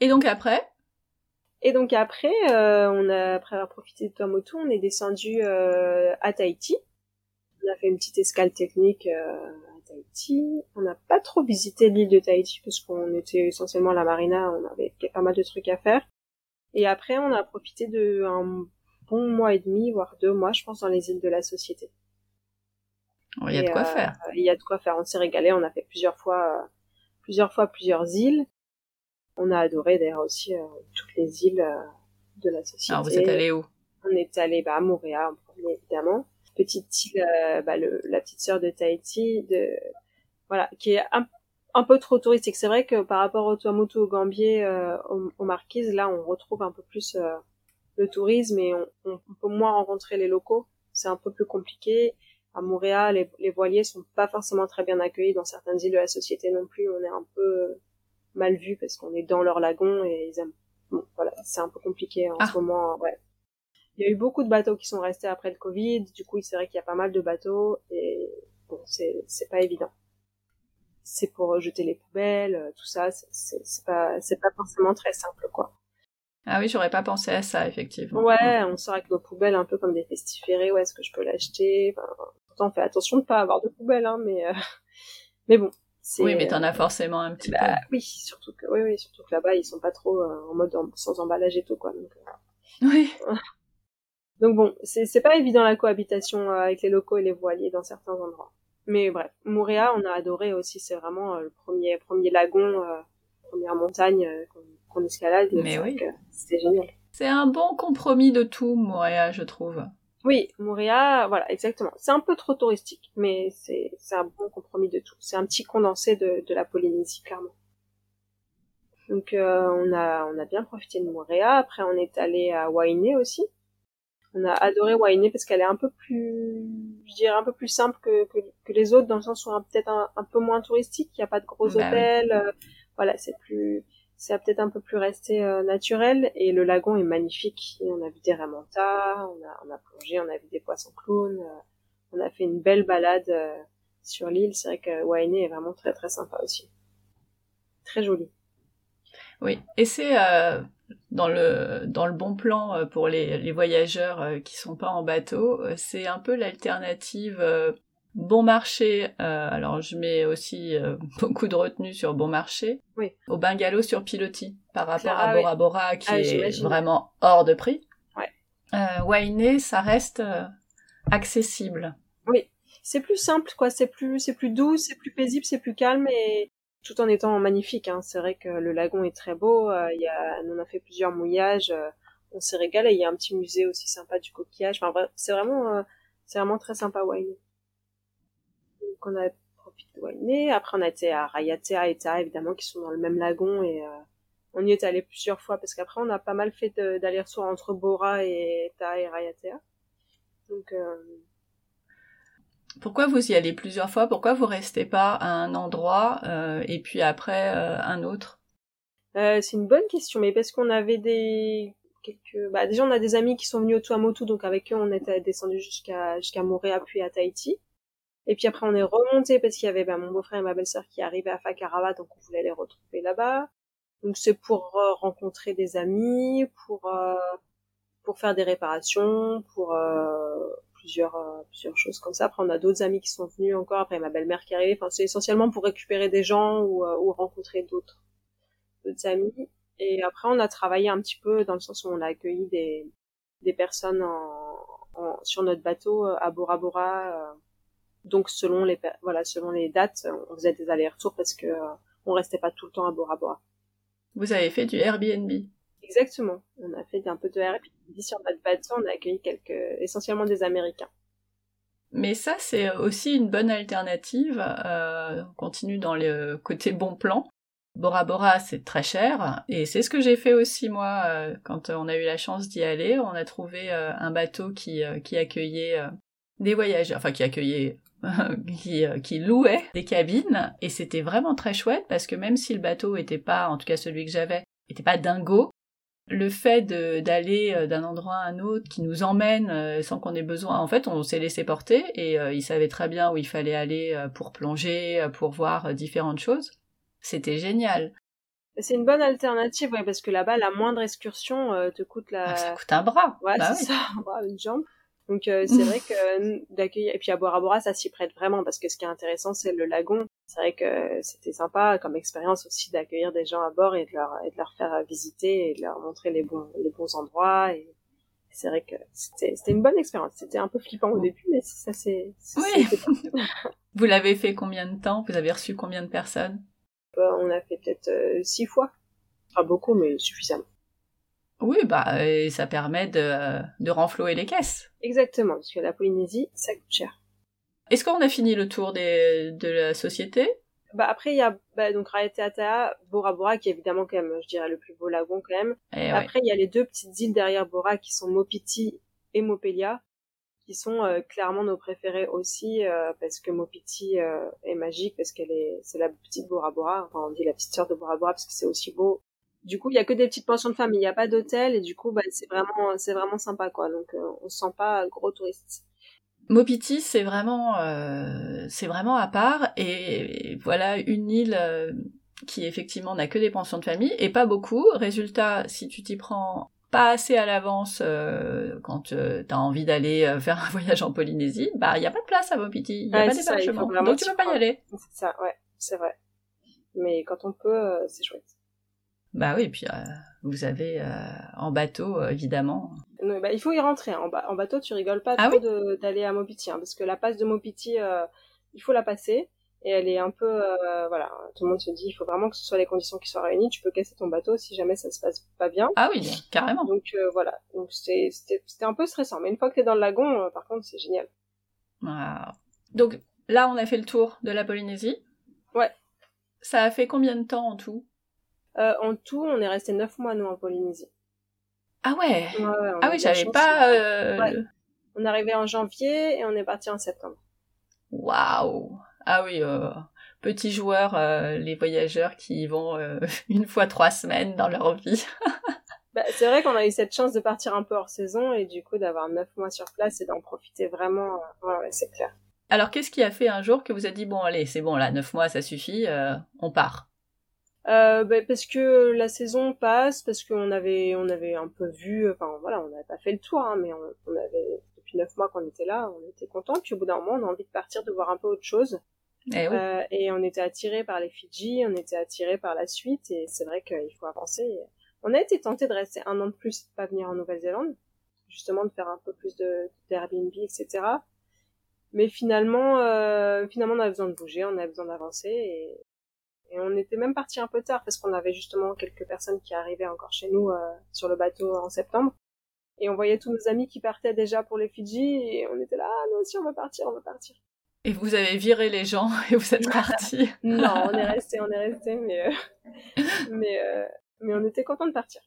Et donc après? Et donc après, euh, on a après avoir profité de Tuamotu, on est descendu euh, à Tahiti. On a fait une petite escale technique euh, à Tahiti. On n'a pas trop visité l'île de Tahiti parce qu'on était essentiellement à la marina, on avait pas mal de trucs à faire. Et après, on a profité de un bon mois et demi, voire deux mois, je pense, dans les îles de la Société. Il y a de quoi Et, faire. euh, Il y a de quoi faire. On s'est régalé. On a fait plusieurs fois, euh, plusieurs fois plusieurs îles. On a adoré d'ailleurs aussi euh, toutes les îles euh, de la société. Alors vous êtes allé où? On est allé bah, à Montréal en premier évidemment. Petite île, euh, bah, le, la petite sœur de Tahiti, de voilà, qui est un, un peu trop touristique. C'est vrai que par rapport au Tuamotu, au Gambier, euh, aux, aux Marquises, là on retrouve un peu plus euh, le tourisme et on, on, on peut moins rencontrer les locaux. C'est un peu plus compliqué. À Montréal, les, les voiliers sont pas forcément très bien accueillis dans certaines îles de la société non plus. On est un peu mal vu parce qu'on est dans leur lagon et ils aiment. Bon, voilà, c'est un peu compliqué en Ah. ce moment. Ouais. Il y a eu beaucoup de bateaux qui sont restés après le Covid. Du coup, c'est vrai qu'il y a pas mal de bateaux et bon, c'est c'est pas évident. C'est pour jeter les poubelles, euh, tout ça. c'est- pas c'est pas forcément très simple, quoi. Ah oui, j'aurais pas pensé à ça, effectivement. Ouais, on sort avec nos poubelles un peu comme des festiférés. Où est-ce que je peux l'acheter? Enfin, Pourtant, on fait attention de pas avoir de poubelles, hein, mais euh, mais bon. Oui, mais t'en as forcément un petit bah, oui, surtout que oui, oui, surtout que là-bas ils sont pas trop euh, en mode en- sans emballage et tout quoi. Donc, euh, peu. Oui. donc bon, c'est pas évident la cohabitation euh, avec les locaux et les voiliers dans certains endroits. Mais bref, Moorea, on a adoré aussi. C'est vraiment le premier premier lagon, euh, première montagne euh, qu'on escalade. Mais oui. C'était génial. C'est un bon compromis de tout, Montréal, je trouve. Oui, Moorea, voilà, exactement. C'est un peu trop touristique, mais c'est un bon compromis de tout. C'est un petit condensé de, de la Polynésie, clairement. Donc euh, on a on a bien profité de Moorea. Après on est allé à Wainé aussi. On a adoré Wainé parce qu'elle est un peu plus, je dirais un peu plus simple que que, que les autres dans le sens où un- peut-être un, un peu moins touristique. Il n'y a pas de gros Bah oui. hôtels. euh, voilà, c'est plus c'est peut-être un peu plus resté euh, naturel et le lagon est magnifique. On a vu des remontas, on a, on a plongé, on a vu des poissons clowns, euh, on a fait une belle balade euh, sur l'île. C'est vrai que Wainé est vraiment très très sympa aussi. Très joli. Oui. Et c'est euh, dans le dans le bon plan euh, pour les, les voyageurs euh, qui sont pas en bateau, c'est un peu l'alternative bon marché. euh, alors je mets aussi euh, beaucoup de retenue sur bon marché. Oui. Au bungalow sur pilotis par rapport Ah à oui. Bora Bora qui Ah, est vraiment hors de prix. Ouais. Euh, Wainé, ça reste euh, accessible. Oui, c'est plus simple, quoi. C'est plus, c'est plus doux, c'est plus paisible, c'est plus calme et tout en étant magnifique. Hein. C'est vrai que le lagon est très beau. Il y a, on a fait plusieurs mouillages. on s'est régalé. Il y a un petit musée aussi sympa du coquillage. Enfin c'est vraiment, c'est vraiment très sympa Wainé. On a profité de Wainé. Après on a été à Rayatea et Taha évidemment qui sont dans le même lagon et euh, on y est allé plusieurs fois parce qu'après on a pas mal fait d'aller-retour entre Bora et Taha et Rayatea. Donc euh, Pourquoi vous y allez plusieurs fois? Pourquoi vous restez pas à un endroit euh, et puis après euh, un autre? Euh, c'est une bonne question, mais parce qu'on avait des quelques, bah déjà on a des amis qui sont venus au Tuamotu, donc avec eux on était descendu jusqu'à jusqu'à Montréal puis à Tahiti. Et puis après on est remonté parce qu'il y avait bah, mon beau-frère et ma belle-sœur qui arrivaient à Fakarawa, donc on voulait les retrouver là-bas. Donc c'est pour euh, rencontrer des amis, pour euh, pour faire des réparations, pour euh, plusieurs euh, plusieurs choses comme ça. Après on a d'autres amis qui sont venus encore. Après ma belle-mère qui est arrivée. Enfin c'est essentiellement pour récupérer des gens ou, euh, ou rencontrer d'autres d'autres amis. Et après, on a travaillé un petit peu dans le sens où on a accueilli des, des personnes en, en- sur notre bateau à Bora Bora. Donc, selon les, voilà, selon les dates, on faisait des allers-retours parce que euh, on restait pas tout le temps à Bora Bora. Vous avez fait du Airbnb. Exactement. On a fait un peu de Airbnb sur notre bateau. On a accueilli quelques, essentiellement des Américains. Mais ça, c'est aussi une bonne alternative. Euh, on continue dans le côté bon plan. Bora Bora, c'est très cher. Et c'est ce que j'ai fait aussi, moi, euh, quand on a eu la chance d'y aller. On a trouvé euh, un bateau qui, qui accueillait des voyageurs, enfin qui accueillait, qui, euh, qui louait des cabines. Et c'était vraiment très chouette parce que même si le bateau était pas, en tout cas celui que j'avais, était pas dingo, le fait d'aller euh, d'un endroit à un autre qui nous emmène euh, sans qu'on ait besoin, en fait, on s'est laissé porter et euh, il savait très bien où il fallait aller pour plonger, pour voir différentes choses. C'était génial. C'est une bonne alternative, ouais, parce que là-bas, la moindre excursion euh, te coûte la. Ah, ça coûte un bras. Ouais, Bah c'est oui. ça, un bras, une jambe. Donc euh, c'est vrai que euh, d'accueillir et puis à Bora Bora ça s'y prête vraiment parce que ce qui est intéressant c'est le lagon. C'est vrai que c'était sympa comme expérience aussi d'accueillir des gens à bord et de leur et de leur faire visiter et de leur montrer les bons les bons endroits et c'est vrai que c'était c'était une bonne expérience. C'était un peu flippant au début mais ça c'est Oui. Vous l'avez fait combien de temps? Vous avez reçu combien de personnes? Euh, on a fait peut-être euh, six fois. Pas beaucoup mais suffisamment. Oui, bah, et ça permet de, de renflouer les caisses. Exactement parce que la Polynésie ça coûte cher. Est-ce qu'on a fini le tour des, de la société? Bah après il y a bah, donc Raeteatea, Bora Bora qui est évidemment quand même je dirais le plus beau lagon quand même. Eh. Après, il y a les deux petites îles derrière Bora qui sont Mopiti et Mopelia, qui sont euh, clairement nos préférés aussi, euh, parce que Mopiti euh, est magique, parce qu'elle est, c'est la petite Bora Bora, enfin on dit la petite sœur de Bora Bora, parce que c'est aussi beau. Du coup, il y a que des petites pensions de famille, il n'y a pas d'hôtel, et du coup, bah, c'est vraiment, c'est vraiment sympa, quoi. Donc, euh, on se sent pas gros touriste. Mopiti, c'est vraiment, euh, c'est vraiment à part et voilà une île euh, qui effectivement n'a que des pensions de famille et pas beaucoup. Résultat, si tu t'y prends pas assez à l'avance euh, quand tu as envie d'aller euh, faire un voyage en Polynésie, bah il y a pas de place à Mopiti, il y a pas d'hébergement, donc tu peux pas y aller. C'est ça, ouais, c'est vrai. Mais quand on peut, euh, c'est chouette. Bah oui, puis euh, vous avez euh, en bateau euh, évidemment. Non, bah, il faut y rentrer. hein. En, ba- en bateau, tu rigoles pas Ah trop oui d'aller à Mopiti, hein, parce que la passe de Mopiti, il faut la passer. Et elle est un peu, euh, voilà, tout le monde se dit, il faut vraiment que ce soit les conditions qui soient réunies. Tu peux casser ton bateau si jamais ça se passe pas bien. Ah oui, carrément. Donc euh, voilà, donc c'était un peu stressant. Mais une fois que t'es dans le lagon, euh, par contre, c'est génial. Ah. Donc là, on a fait le tour de la Polynésie. Ouais. Ça a fait combien de temps en tout? En tout, on est resté neuf mois nous en Polynésie. Ah ouais. Ah oui, j'avais pas. euh, Ouais. On est arrivé en janvier et on est parti en septembre. Waouh. Ah oui, euh, petits joueurs, euh, les voyageurs qui y vont euh, une fois trois semaines dans leur vie. Bah, c'est vrai qu'on a eu cette chance de partir un peu hors saison et du coup d'avoir neuf mois sur place et d'en profiter vraiment. euh, Ouais, ouais, c'est clair. Alors, qu'est-ce qui a fait un jour que vous avez dit bon, allez, c'est bon, là, neuf mois, ça suffit, euh, on part? Euh, bah, parce que la saison passe, parce qu'on avait, on avait un peu vu, enfin voilà, on n'avait pas fait le tour, hein, mais on, on avait depuis neuf mois qu'on était là, on était content. Puis au bout d'un moment, on a envie de partir, de voir un peu autre chose. Eh oui. Euh, et on était attiré par les Fidji, on était attiré par la suite, et c'est vrai qu'il faut avancer. On a été tenté de rester un an de plus, pas venir en Nouvelle-Zélande, justement de faire un peu plus de d'Airbnb, etc. Mais finalement, euh, finalement, on avait besoin de bouger, on avait besoin d'avancer, et, et on était même parti un peu tard parce qu'on avait justement quelques personnes qui arrivaient encore chez nous euh, sur le bateau en septembre. Et on voyait tous nos amis qui partaient déjà pour les Fidji, et on était là, ah, nous aussi on veut partir, on veut partir. Et vous avez viré les gens et vous êtes partis. Non, on est resté, on est resté, mais euh, mais euh, mais on était content de partir.